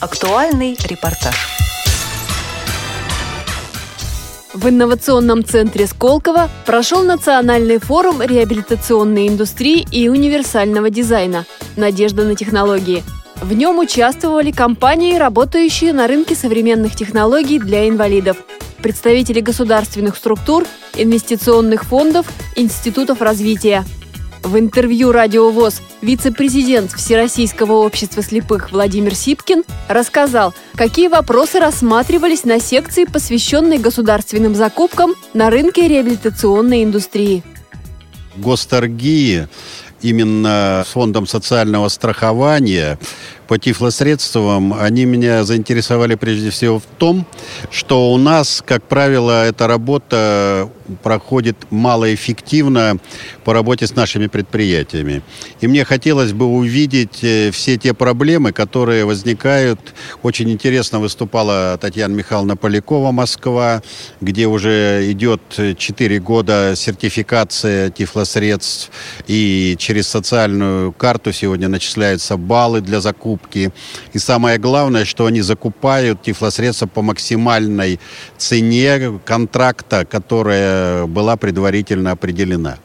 Актуальный репортаж. В инновационном центре Сколково прошел национальный форум реабилитационной индустрии и универсального дизайна «Надежда на технологии». В нем участвовали компании, работающие на рынке современных технологий для инвалидов, представители государственных структур, инвестиционных фондов, институтов развития – в интервью «Радио ВОЗ» вице-президент Всероссийского общества слепых Владимир Сипкин рассказал, какие вопросы рассматривались на секции, посвященной государственным закупкам на рынке реабилитационной индустрии. Госторги именно с фондом социального страхования по тифлосредствам, они меня заинтересовали прежде всего в том, что у нас, как правило, эта работа проходит малоэффективно по работе с нашими предприятиями. И мне хотелось бы увидеть э, все те проблемы, которые возникают. Очень интересно выступала Татьяна Михайловна Полякова, Москва, где уже идет 4 года сертификация тифлосредств, и через социальную карту сегодня начисляются баллы для закупки. И самое главное, что они закупают тифлосредства по максимальной цене контракта, которая была предварительно определена.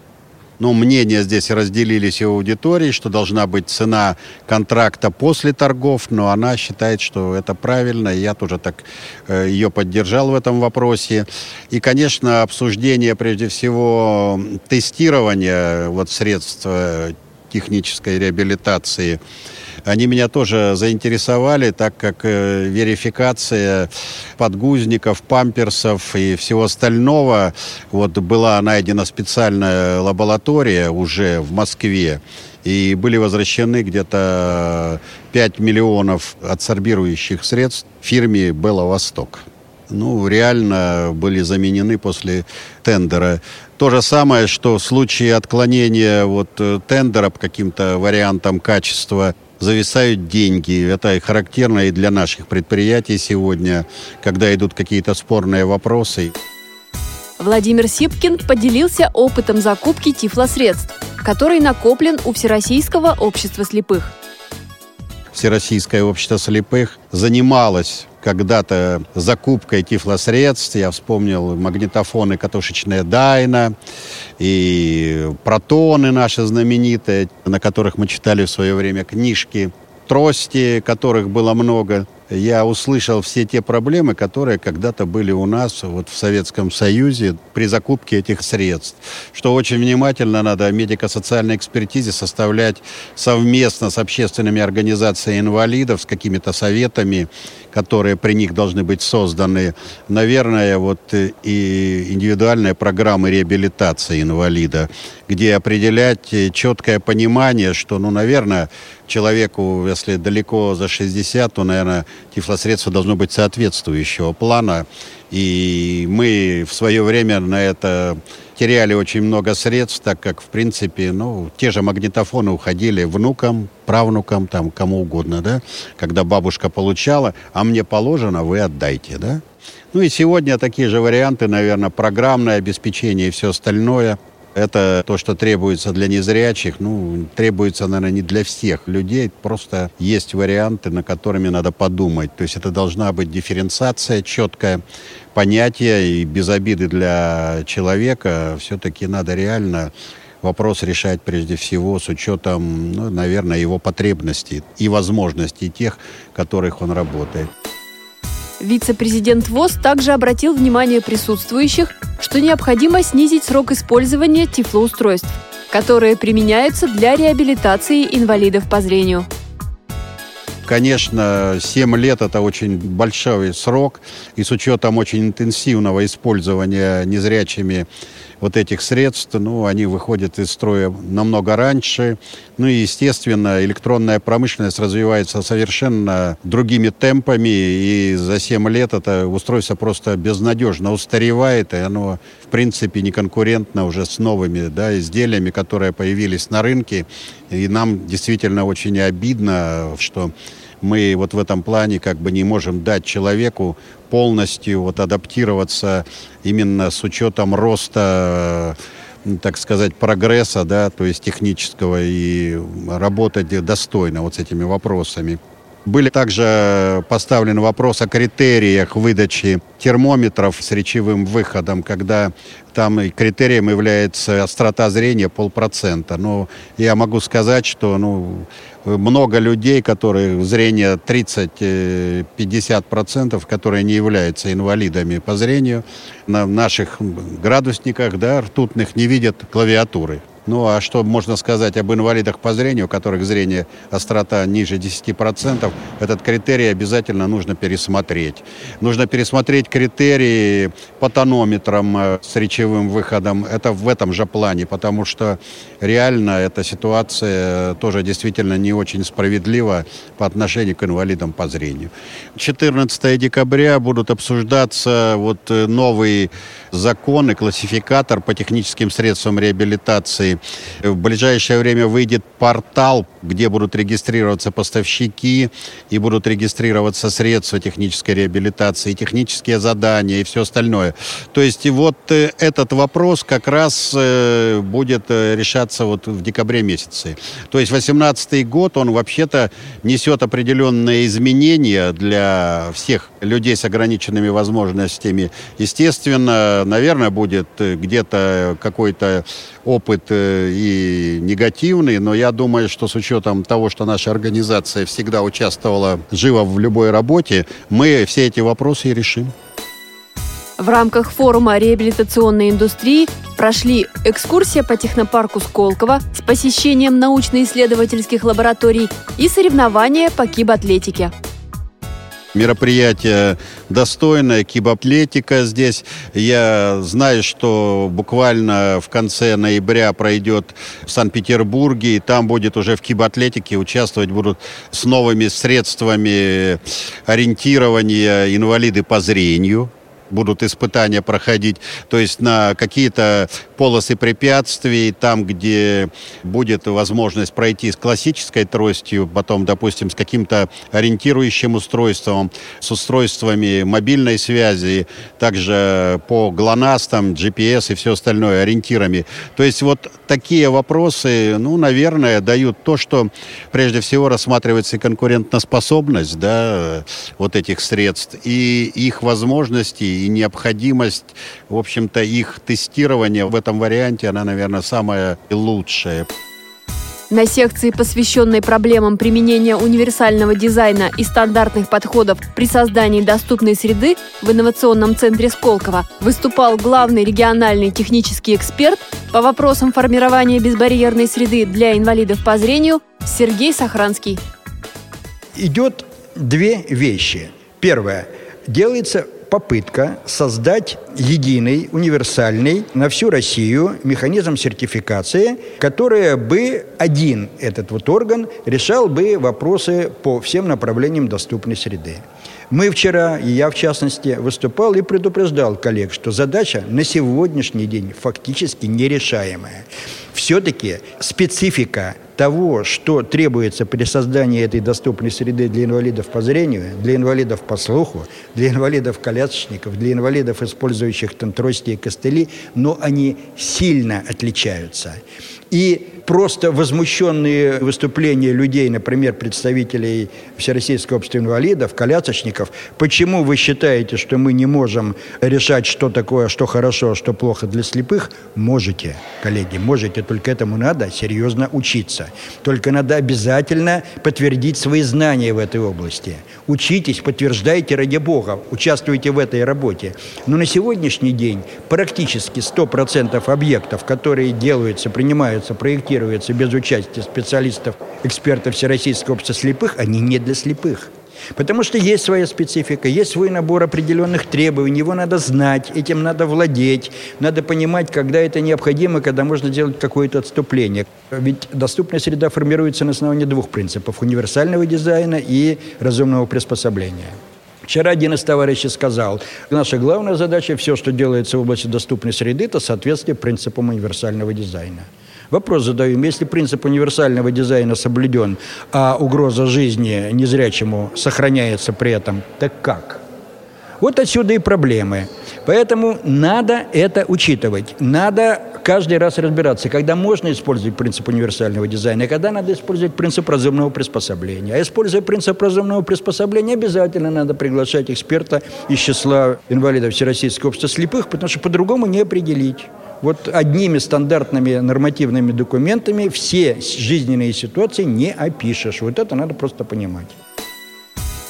Ну, мнения здесь разделились и в аудитории, что должна быть цена контракта после торгов, но она считает, что это правильно, я тоже так э, ее поддержал в этом вопросе. И, конечно, обсуждение, прежде всего, тестирования вот, средств э, технической реабилитации – они меня тоже заинтересовали, так как э, верификация подгузников, памперсов и всего остального, вот была найдена специальная лаборатория уже в Москве, и были возвращены где-то 5 миллионов адсорбирующих средств фирме «Белла Восток» ну, реально были заменены после тендера. То же самое, что в случае отклонения вот э, тендера по каким-то вариантам качества зависают деньги. Это характерно и для наших предприятий сегодня, когда идут какие-то спорные вопросы. Владимир Сипкин поделился опытом закупки тифлосредств, который накоплен у Всероссийского общества слепых. Всероссийское общество слепых занималось когда-то закупкой тифлосредств. Я вспомнил магнитофоны катушечные Дайна и протоны наши знаменитые, на которых мы читали в свое время книжки, трости, которых было много я услышал все те проблемы, которые когда-то были у нас вот в Советском Союзе при закупке этих средств. Что очень внимательно надо медико-социальной экспертизе составлять совместно с общественными организациями инвалидов, с какими-то советами, которые при них должны быть созданы. Наверное, вот и индивидуальные программы реабилитации инвалида, где определять э, четкое понимание, что, ну, наверное, человеку, если далеко за 60, то, наверное, тифлосредство должно быть соответствующего плана. И мы в свое время на это теряли очень много средств, так как, в принципе, ну, те же магнитофоны уходили внукам, правнукам, там, кому угодно, да, когда бабушка получала, а мне положено, вы отдайте, да. Ну и сегодня такие же варианты, наверное, программное обеспечение и все остальное – это то, что требуется для незрячих, ну, требуется, наверное, не для всех людей. Просто есть варианты, на которыми надо подумать. То есть это должна быть дифференциация четкая, понятие и без обиды для человека. Все-таки надо реально вопрос решать прежде всего с учетом, ну, наверное, его потребностей и возможностей тех, которых он работает. Вице-президент ВОЗ также обратил внимание присутствующих, что необходимо снизить срок использования тифлоустройств, которые применяются для реабилитации инвалидов по зрению. Конечно, 7 лет – это очень большой срок, и с учетом очень интенсивного использования незрячими вот этих средств, ну, они выходят из строя намного раньше. Ну и, естественно, электронная промышленность развивается совершенно другими темпами, и за 7 лет это устройство просто безнадежно устаревает, и оно, в принципе, не конкурентно уже с новыми да, изделиями, которые появились на рынке. И нам действительно очень обидно, что мы вот в этом плане как бы не можем дать человеку полностью вот адаптироваться именно с учетом роста так сказать, прогресса, да, то есть технического, и работать достойно вот с этими вопросами. Были также поставлены вопрос о критериях выдачи термометров с речевым выходом, когда там критерием является острота зрения полпроцента. Но я могу сказать, что ну, много людей, которые зрение 30-50%, которые не являются инвалидами по зрению, на наших градусниках да, ртутных не видят клавиатуры. Ну а что можно сказать об инвалидах по зрению, у которых зрение острота ниже 10%? Этот критерий обязательно нужно пересмотреть. Нужно пересмотреть критерии по тонометрам э, с речевым выходом. Это в этом же плане, потому что реально эта ситуация тоже действительно не очень справедлива по отношению к инвалидам по зрению. 14 декабря будут обсуждаться вот э, новый закон и классификатор по техническим средствам реабилитации в ближайшее время выйдет портал, где будут регистрироваться поставщики и будут регистрироваться средства технической реабилитации, технические задания и все остальное. То есть и вот э, этот вопрос как раз э, будет э, решаться вот в декабре месяце. То есть 2018 год, он вообще-то несет определенные изменения для всех людей с ограниченными возможностями. Естественно, наверное, будет где-то какой-то опыт и негативный, но я думаю, что с учетом того, что наша организация всегда участвовала живо в любой работе, мы все эти вопросы и решим. В рамках форума реабилитационной индустрии прошли экскурсия по технопарку Сколково с посещением научно-исследовательских лабораторий и соревнования по кибатлетике мероприятие достойное, кибатлетика здесь. Я знаю, что буквально в конце ноября пройдет в Санкт-Петербурге, и там будет уже в кибатлетике участвовать будут с новыми средствами ориентирования инвалиды по зрению будут испытания проходить, то есть на какие-то полосы препятствий, там, где будет возможность пройти с классической тростью, потом, допустим, с каким-то ориентирующим устройством, с устройствами мобильной связи, также по ГЛОНАСС, там, GPS и все остальное, ориентирами. То есть вот такие вопросы, ну, наверное, дают то, что прежде всего рассматривается и конкурентоспособность, да, вот этих средств, и их возможности, и необходимость, в общем-то, их тестирования в этом варианте, она, наверное, самая лучшая. На секции, посвященной проблемам применения универсального дизайна и стандартных подходов при создании доступной среды в инновационном центре Сколково, выступал главный региональный технический эксперт по вопросам формирования безбарьерной среды для инвалидов по зрению Сергей Сохранский. Идет две вещи. Первое. Делается попытка создать единый, универсальный на всю Россию механизм сертификации, который бы один этот вот орган решал бы вопросы по всем направлениям доступной среды. Мы вчера, и я в частности, выступал и предупреждал коллег, что задача на сегодняшний день фактически нерешаемая. Все-таки специфика того, что требуется при создании этой доступной среды для инвалидов по зрению, для инвалидов по слуху, для инвалидов-колясочников, для инвалидов, использующих там трости и костыли, но они сильно отличаются. И просто возмущенные выступления людей, например, представителей Всероссийского общества инвалидов, колясочников, почему вы считаете, что мы не можем решать, что такое, что хорошо, а что плохо для слепых? Можете, коллеги, можете, только этому надо серьезно учиться. Только надо обязательно подтвердить свои знания в этой области. Учитесь, подтверждайте ради Бога, участвуйте в этой работе. Но на сегодняшний день практически 100% объектов, которые делаются, принимаются, проектируются, проектируются без участия специалистов, экспертов Всероссийского общества слепых, они не для слепых. Потому что есть своя специфика, есть свой набор определенных требований, его надо знать, этим надо владеть, надо понимать, когда это необходимо, когда можно делать какое-то отступление. Ведь доступная среда формируется на основании двух принципов – универсального дизайна и разумного приспособления. Вчера один из товарищей сказал, наша главная задача, все, что делается в области доступной среды, это соответствие принципам универсального дизайна. Вопрос задаем, если принцип универсального дизайна соблюден, а угроза жизни незрячему сохраняется при этом, так как? Вот отсюда и проблемы. Поэтому надо это учитывать. Надо каждый раз разбираться, когда можно использовать принцип универсального дизайна, а когда надо использовать принцип разумного приспособления. А используя принцип разумного приспособления, обязательно надо приглашать эксперта из числа инвалидов Всероссийского общества слепых, потому что по-другому не определить. Вот одними стандартными нормативными документами все жизненные ситуации не опишешь. Вот это надо просто понимать.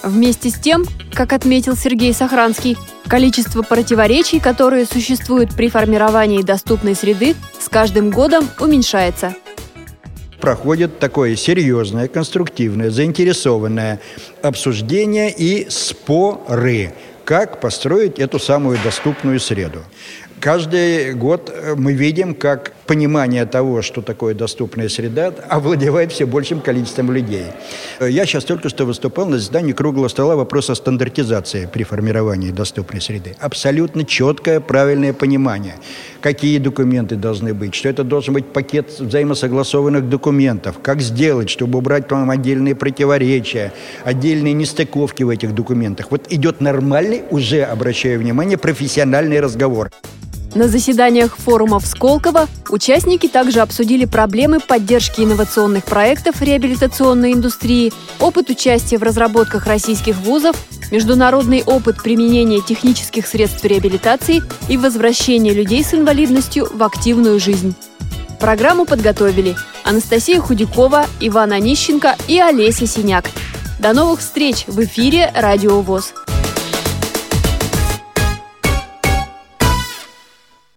Вместе с тем, как отметил Сергей Сохранский, количество противоречий, которые существуют при формировании доступной среды, с каждым годом уменьшается проходит такое серьезное, конструктивное, заинтересованное обсуждение и споры, как построить эту самую доступную среду. Каждый год э, мы видим, как понимание того, что такое доступная среда, овладевает все большим количеством людей. Э, я сейчас только что выступал на заседании круглого стола вопроса стандартизации при формировании доступной среды. Абсолютно четкое, правильное понимание, какие документы должны быть, что это должен быть пакет взаимосогласованных документов, как сделать, чтобы убрать там отдельные противоречия, отдельные нестыковки в этих документах. Вот идет нормальный, уже обращаю внимание, профессиональный разговор. На заседаниях форумов Сколково участники также обсудили проблемы поддержки инновационных проектов реабилитационной индустрии, опыт участия в разработках российских вузов, международный опыт применения технических средств реабилитации и возвращения людей с инвалидностью в активную жизнь. Программу подготовили Анастасия Худякова, Иван Онищенко и Олеся Синяк. До новых встреч в эфире «Радио ВОЗ».